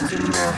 Well,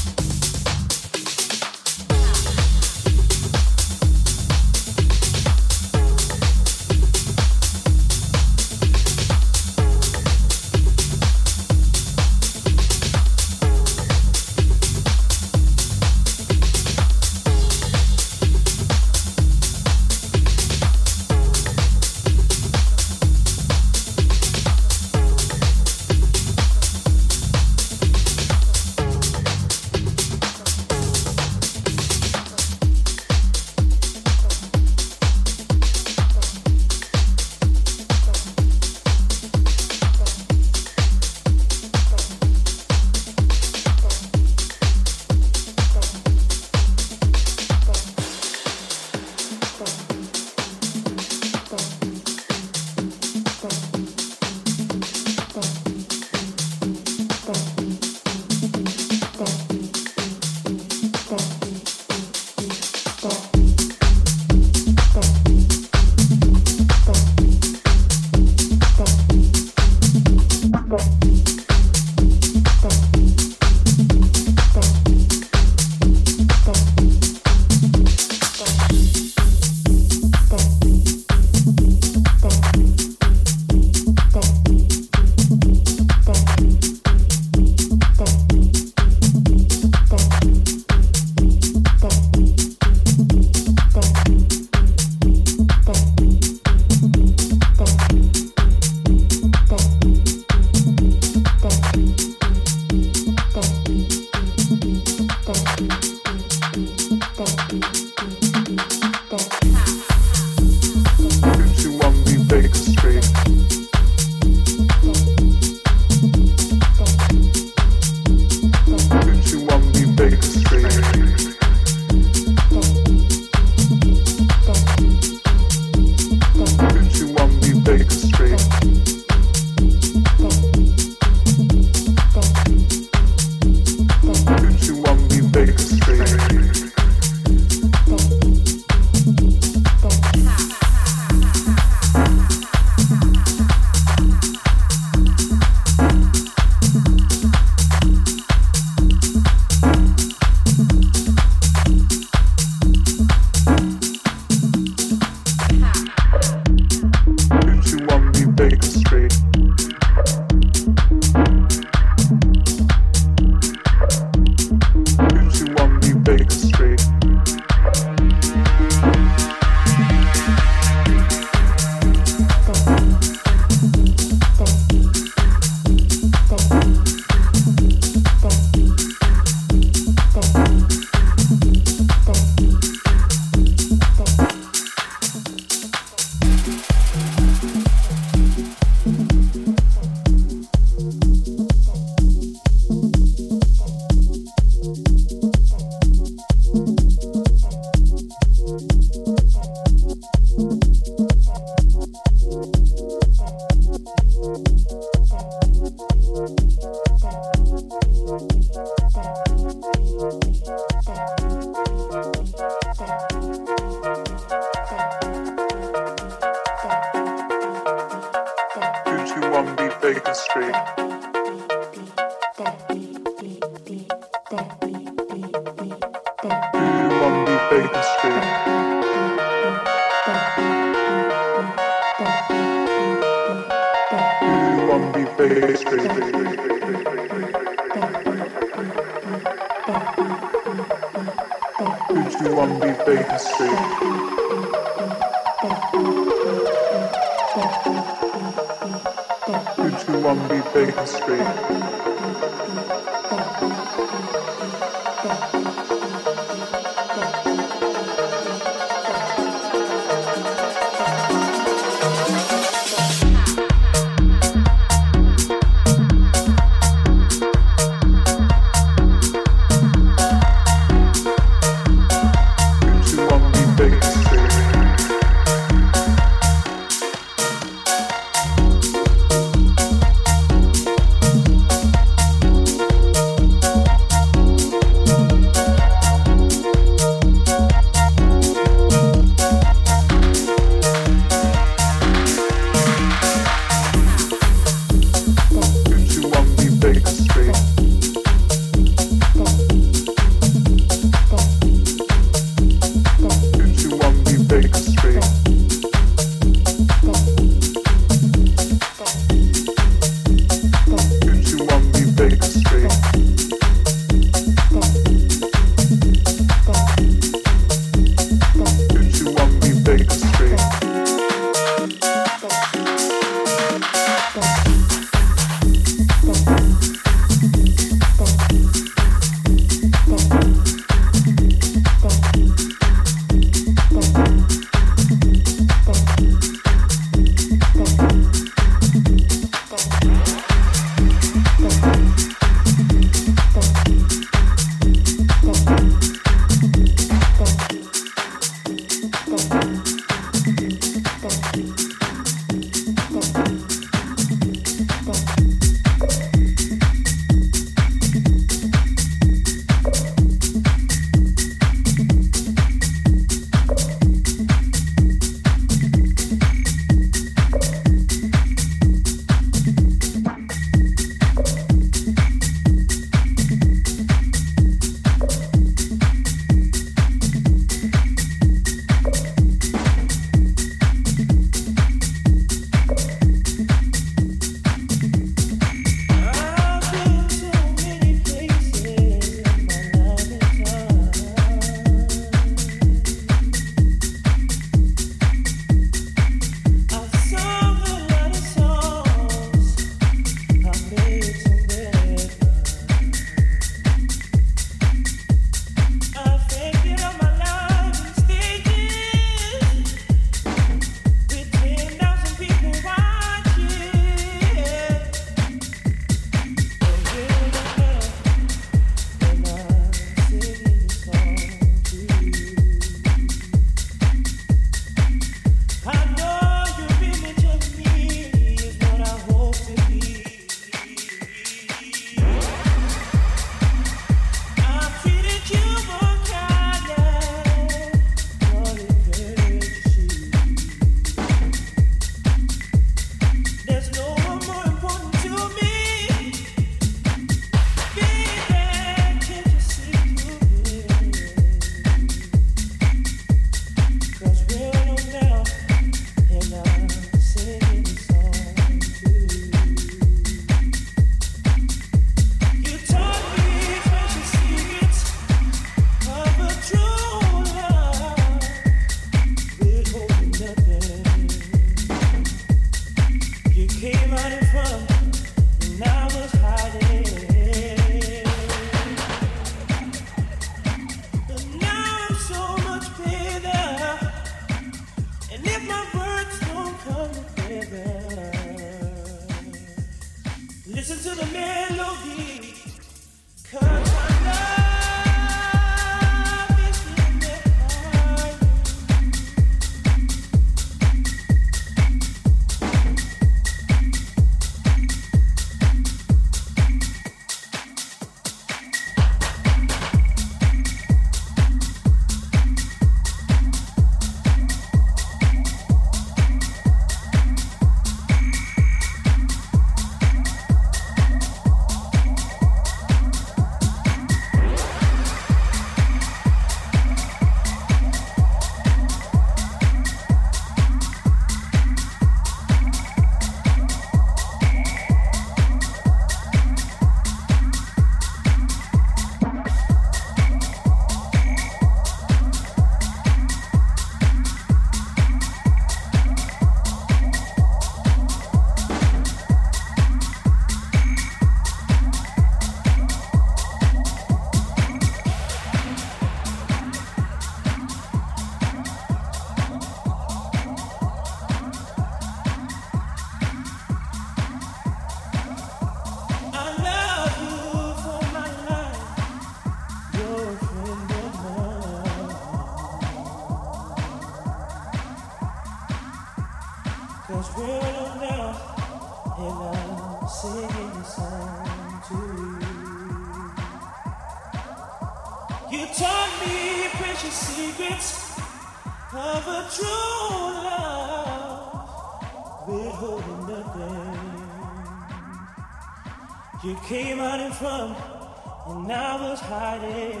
and I was hiding.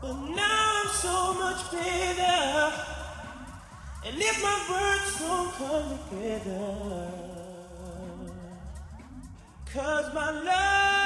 But now I'm so much better. And if my words don't come together, cause my love.